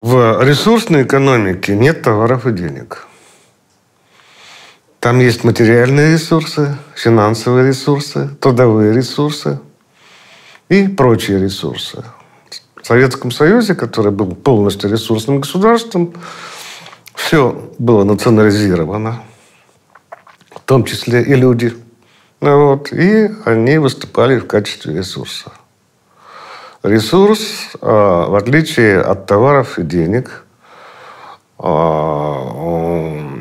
В ресурсной экономике нет товаров и денег. Там есть материальные ресурсы, финансовые ресурсы, трудовые ресурсы и прочие ресурсы. В Советском Союзе, который был полностью ресурсным государством, все было национализировано, в том числе и люди. Ну вот, и они выступали в качестве ресурса. Ресурс, а, в отличие от товаров и денег, а,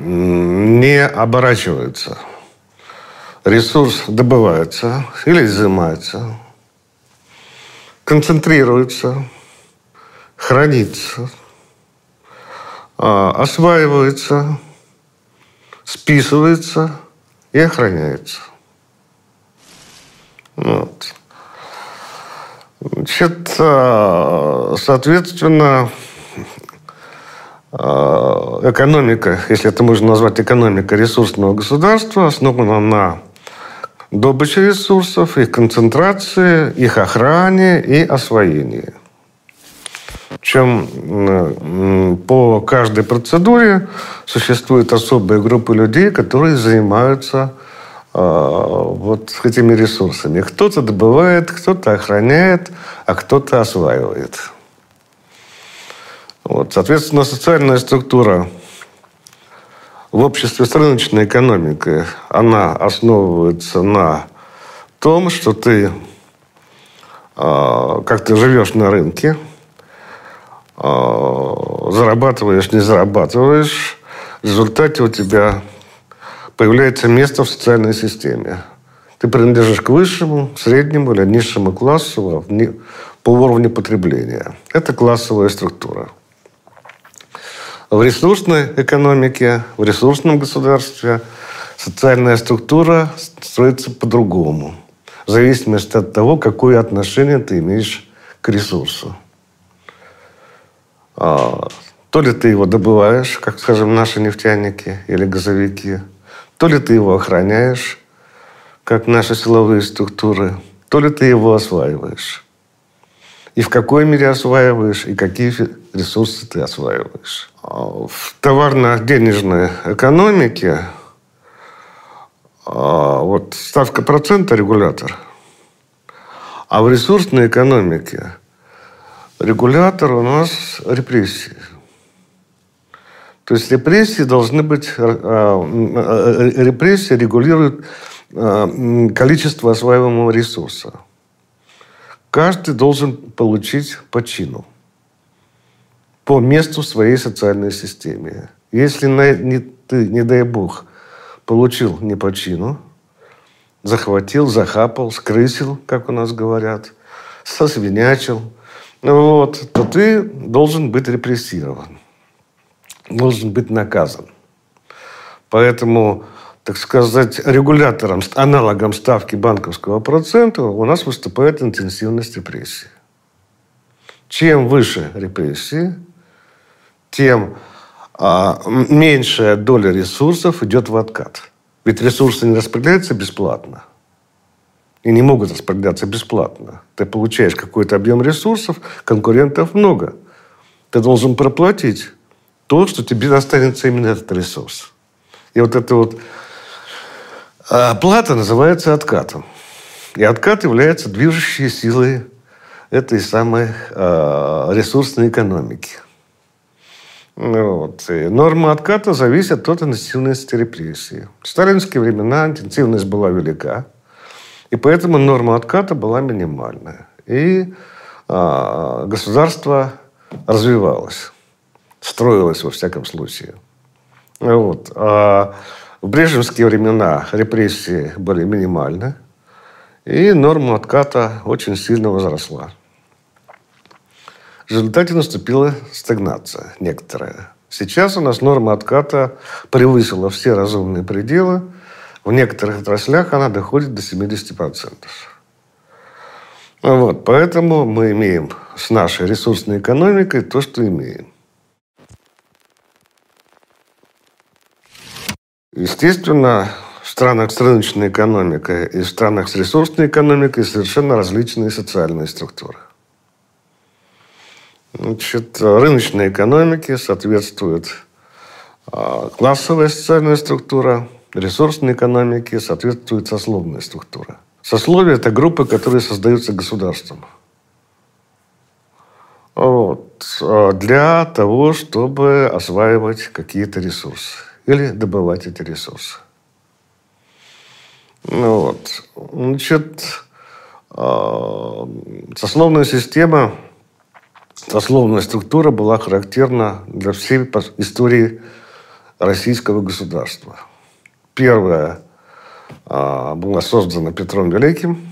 не оборачивается. Ресурс добывается или изымается, концентрируется, хранится, а, осваивается, списывается и охраняется. Вот. Значит, а, соответственно, экономика, если это можно назвать экономика ресурсного государства, основана на добыче ресурсов, их концентрации, их охране и освоении. Чем по каждой процедуре существуют особые группы людей, которые занимаются а, вот этими ресурсами. Кто-то добывает, кто-то охраняет, а кто-то осваивает. Вот, соответственно, социальная структура в обществе с рыночной экономикой, она основывается на том, что ты, а, как ты живешь на рынке, а, зарабатываешь, не зарабатываешь, в результате у тебя появляется место в социальной системе. Ты принадлежишь к высшему, среднему или низшему классу по уровню потребления. Это классовая структура. В ресурсной экономике, в ресурсном государстве социальная структура строится по-другому. В зависимости от того, какое отношение ты имеешь к ресурсу. А, то ли ты его добываешь, как, скажем, наши нефтяники или газовики – то ли ты его охраняешь, как наши силовые структуры, то ли ты его осваиваешь. И в какой мере осваиваешь, и какие ресурсы ты осваиваешь. А в товарно-денежной экономике а, вот ставка процента – регулятор. А в ресурсной экономике регулятор у нас репрессии. То есть репрессии должны быть... Э, э, э, репрессии регулируют количество осваиваемого ресурса. Каждый должен получить по чину, по месту в своей социальной системе. Если не, ты, не дай бог, получил не по чину, захватил, захапал, скрысил, как у нас говорят, сосвинячил, вот, то ты должен быть репрессирован должен быть наказан. Поэтому, так сказать, регулятором, аналогом ставки банковского процента у нас выступает интенсивность репрессий. Чем выше репрессии, тем а, меньшая доля ресурсов идет в откат. Ведь ресурсы не распределяются бесплатно. И не могут распределяться бесплатно. Ты получаешь какой-то объем ресурсов, конкурентов много. Ты должен проплатить то, что тебе достанется именно этот ресурс. И вот эта вот а, плата называется откатом. И откат является движущей силой этой самой э, ресурсной экономики. Вот. И норма отката зависит от интенсивности репрессии. В сталинские времена интенсивность была велика, и поэтому норма отката была минимальная. И э, государство развивалось строилась во всяком случае. Вот. А в брежневские времена репрессии были минимальны, и норма отката очень сильно возросла. В результате наступила стагнация некоторая. Сейчас у нас норма отката превысила все разумные пределы. В некоторых отраслях она доходит до 70%. Вот, поэтому мы имеем с нашей ресурсной экономикой то, что имеем. Естественно, в странах с рыночной экономикой и в странах с ресурсной экономикой совершенно различные социальные структуры. Значит, рыночной экономике соответствует а, классовая социальная структура, ресурсной экономике соответствует сословная структура. Сословие – это группы, которые создаются государством. Вот. А, для того, чтобы осваивать какие-то ресурсы или добывать эти ресурсы. Ну, вот. Значит, а, сословная система, сословная структура была характерна для всей истории российского государства. Первая а, была создана Петром Великим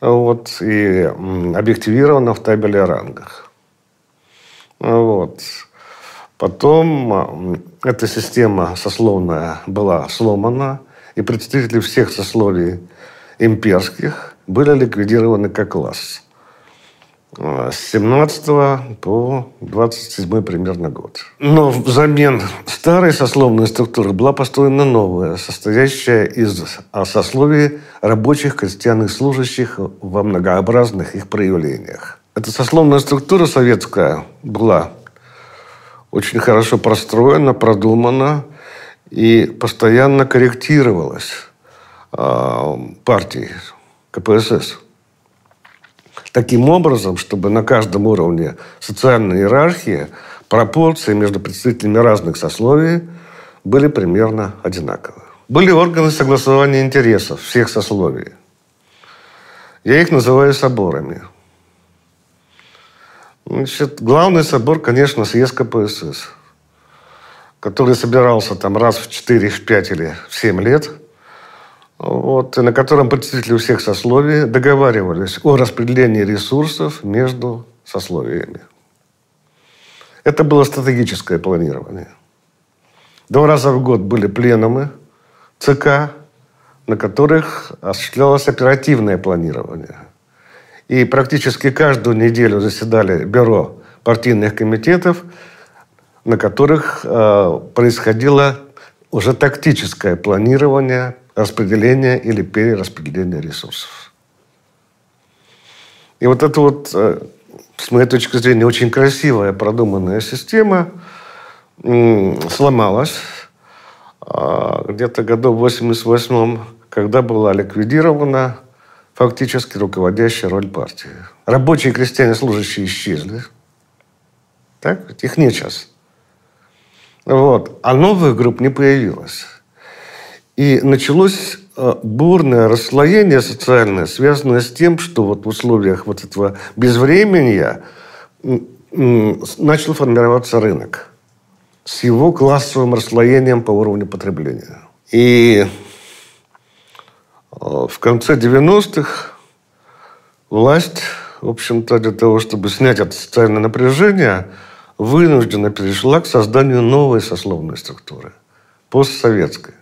вот, и объективирована в табеле о рангах. Вот. Потом эта система сословная была сломана, и представители всех сословий имперских были ликвидированы как класс. С 17 по 27 примерно год. Но взамен старой сословной структуры была построена новая, состоящая из сословий рабочих, крестьян служащих во многообразных их проявлениях. Эта сословная структура советская была очень хорошо простроена, продумана и постоянно корректировалась э, партией КПСС. Таким образом, чтобы на каждом уровне социальной иерархии пропорции между представителями разных сословий были примерно одинаковы. Были органы согласования интересов всех сословий. Я их называю соборами – Значит, главный собор, конечно, съезд КПСС, который собирался там раз в 4, в 5 или в 7 лет, вот, и на котором представители всех сословий договаривались о распределении ресурсов между сословиями. Это было стратегическое планирование. Два раза в год были пленумы ЦК, на которых осуществлялось оперативное планирование – и практически каждую неделю заседали бюро партийных комитетов, на которых э, происходило уже тактическое планирование распределения или перераспределения ресурсов. И вот эта вот, э, с моей точки зрения, очень красивая, продуманная система сломалась э, где-то году в 88 когда была ликвидирована фактически руководящая роль партии. Рабочие, крестьяне, служащие исчезли. Так? Их нет сейчас. Вот. А новых групп не появилось. И началось э, бурное расслоение социальное, связанное с тем, что вот в условиях вот этого безвременья начал формироваться рынок с его классовым расслоением по уровню потребления. И в конце 90-х власть, в общем-то, для того, чтобы снять это социальное напряжение, вынуждена перешла к созданию новой сословной структуры, постсоветской.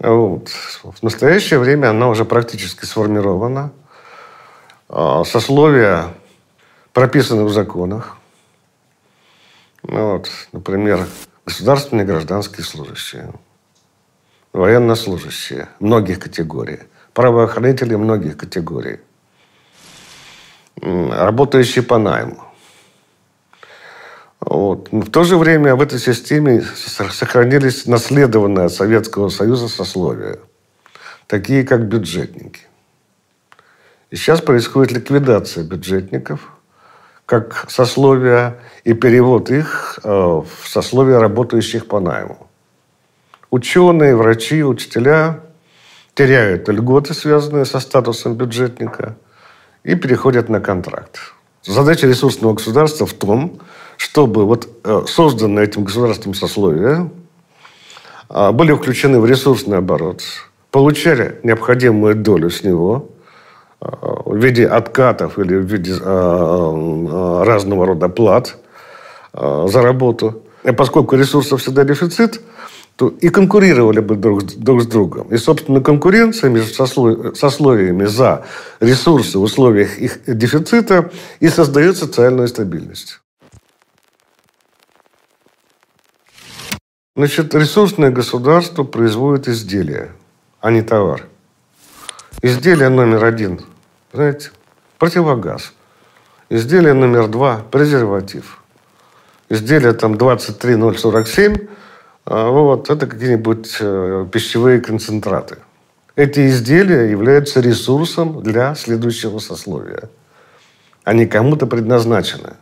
Вот. В настоящее время она уже практически сформирована. А, сословия прописаны в законах. Вот. Например, государственные гражданские служащие – военнослужащие многих категорий, правоохранители многих категорий, работающие по найму. Вот. Но в то же время в этой системе сохранились наследованные от Советского Союза сословия, такие как бюджетники. И сейчас происходит ликвидация бюджетников как сословия и перевод их э, в сословия работающих по найму. Ученые, врачи, учителя теряют льготы, связанные со статусом бюджетника, и переходят на контракт. Задача ресурсного государства в том, чтобы вот э, созданные этим государством сословия а, были включены в ресурсный оборот, получали необходимую долю с него а, в виде откатов или в виде а, разного рода плат за работу. И поскольку ресурсов всегда дефицит, то и конкурировали бы друг, друг с другом. И, собственно, конкуренция между сословиями за ресурсы в условиях их дефицита и создает социальную стабильность. Значит, ресурсное государство производит изделия, а не товар. Изделие номер один, знаете, противогаз. Изделие номер два – презерватив. Изделие там 23047 а, вот, это какие-нибудь э, пищевые концентраты. Эти изделия являются ресурсом для следующего сословия. Они кому-то предназначены.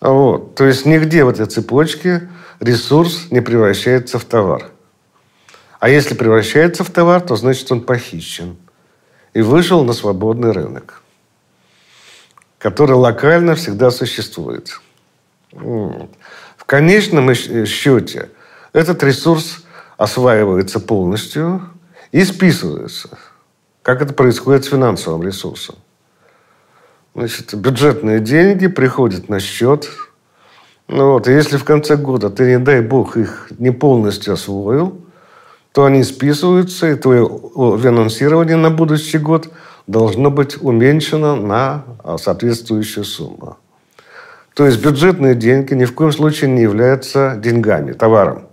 Вот. То есть нигде в этой цепочке ресурс не превращается в товар. А если превращается в товар, то значит он похищен и вышел на свободный рынок, который локально всегда существует. В конечном счете этот ресурс осваивается полностью и списывается, как это происходит с финансовым ресурсом. Значит, бюджетные деньги приходят на счет ну вот, и если в конце года ты, не дай бог, их не полностью освоил, то они списываются, и твое финансирование на будущий год должно быть уменьшено на а, соответствующую сумму. То есть бюджетные деньги ни в коем случае не являются деньгами, товаром.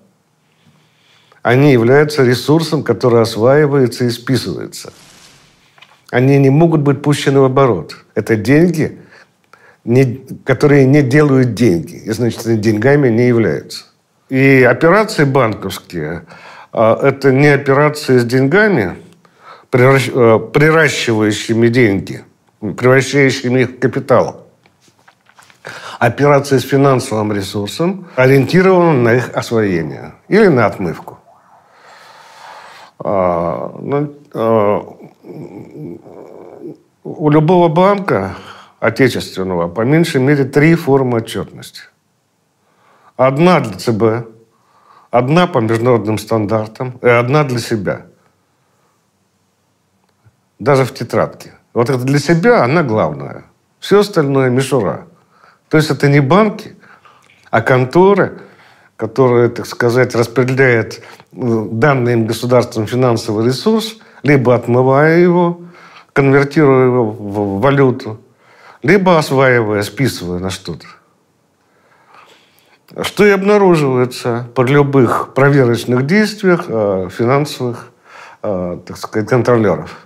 Они являются ресурсом, который осваивается и списывается. Они не могут быть пущены в оборот. Это деньги, не, которые не делают деньги, и, значит, деньгами не являются. И операции банковские а, – это не операции с деньгами, а, приращивающими деньги, превращающими их в капитал. Операции с финансовым ресурсом ориентированы на их освоение или на отмывку. А, ну, у любого банка отечественного по меньшей мере три формы отчетности. Одна для ЦБ, одна по международным стандартам и одна для себя. Даже в тетрадке. Вот это для себя она главная. Все остальное мишура. То есть это не банки, а конторы, которые, так сказать, распределяют э, данный им государством финансовый ресурс, либо отмывая его, конвертируя его в валюту, либо осваивая, списывая на что-то. Что и обнаруживается при любых проверочных действиях э, финансовых, э, так сказать, контролеров.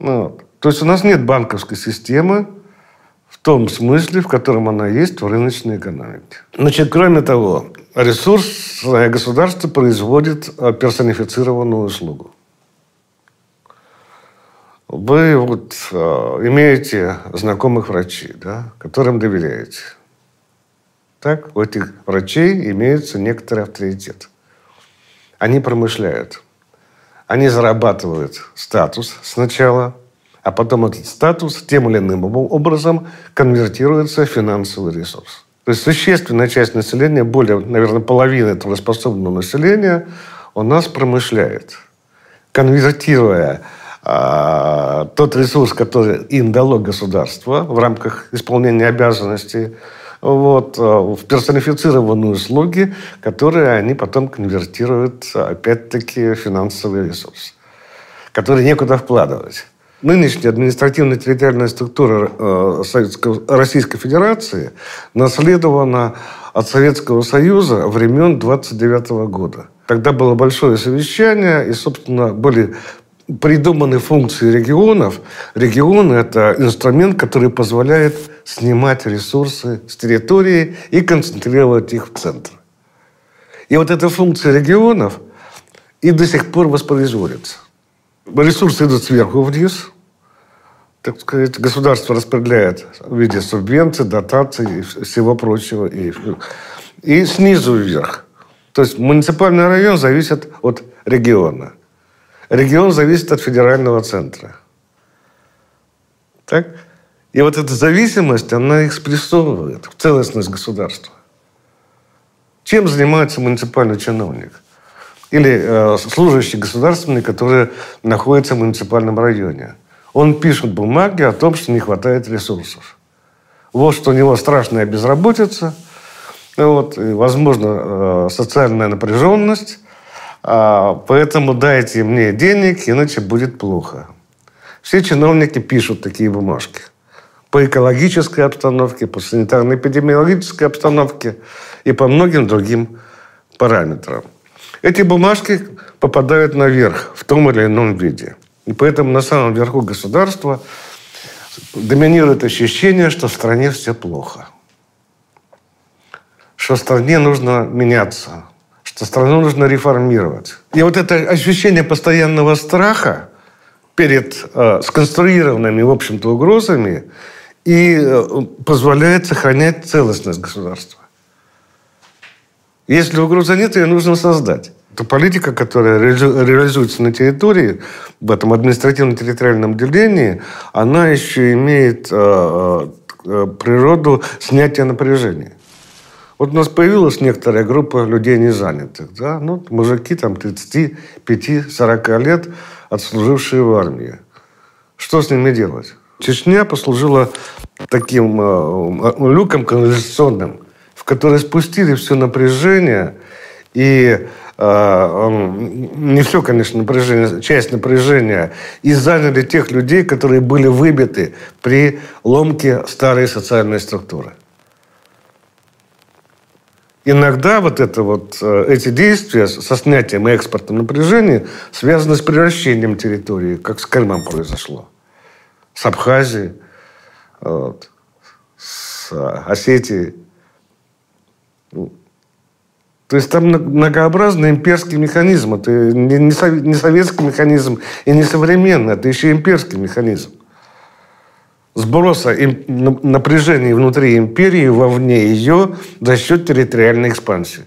Ну, вот. То есть у нас нет банковской системы в том смысле, в котором она есть в рыночной экономике. Значит, кроме того, ресурсное государство производит э, персонифицированную услугу. Вы вот э, имеете знакомых врачей, да, которым доверяете. Так, у этих врачей имеется некоторый авторитет. Они промышляют. Они зарабатывают статус сначала, а потом этот статус тем или иным образом конвертируется в финансовый ресурс. То есть существенная часть населения, более, наверное, половины трудоспособного населения у нас промышляет, конвертируя а, тот ресурс, который им дало государство в рамках исполнения обязанностей, вот, а, в персонифицированные услуги, которые они потом конвертируют, опять-таки, в финансовый ресурс, который некуда вкладывать. Нынешняя административно-территориальная структура э, Российской Федерации наследована от Советского Союза времен 29 года. Тогда было большое совещание, и, собственно, были придуманы функции регионов. Регионы – это инструмент, который позволяет снимать ресурсы с территории и концентрировать их в центр. И вот эта функция регионов и до сих пор воспроизводится. Ресурсы идут сверху вниз. Так сказать, государство распределяет в виде субвенций, дотаций и всего прочего. И, и снизу вверх. То есть муниципальный район зависит от региона. Регион зависит от федерального центра. Так? И вот эта зависимость, она экспрессовывает в целостность государства. Чем занимается муниципальный чиновник? Или э, служащий государственный, который находится в муниципальном районе. Он пишет бумаги о том, что не хватает ресурсов. Вот что у него страшная безработица. Вот, и, возможно, социальная напряженность. А, поэтому дайте мне денег, иначе будет плохо. Все чиновники пишут такие бумажки. По экологической обстановке, по санитарно-эпидемиологической обстановке и по многим другим параметрам. Эти бумажки попадают наверх в том или ином виде. И поэтому на самом верху государства доминирует ощущение, что в стране все плохо. Что стране нужно меняться. Что страну нужно реформировать. И вот это ощущение постоянного страха перед э, сконструированными, в общем-то, угрозами и э, позволяет сохранять целостность государства. Если угрозы нет, ее нужно создать. Это политика, которая реализуется на территории, в этом административно-территориальном делении, она еще имеет э, э, природу снятия напряжения. Вот у нас появилась некоторая группа людей незанятых. Да? Ну, мужики там 35-40 лет, отслужившие в армии. Что с ними делать? Чечня послужила таким э, люком канализационным, в который спустили все напряжение и э, не все, конечно, напряжение, часть напряжения, и заняли тех людей, которые были выбиты при ломке старой социальной структуры. Иногда вот, это вот э, эти действия со снятием и экспортом напряжения связаны с превращением территории, как с Крымом произошло, с Абхазией, вот, с Осетией. То есть там многообразный имперский механизм. Это не советский механизм и не современный, это еще имперский механизм. Сброса напряжения внутри империи, вовне ее, за счет территориальной экспансии.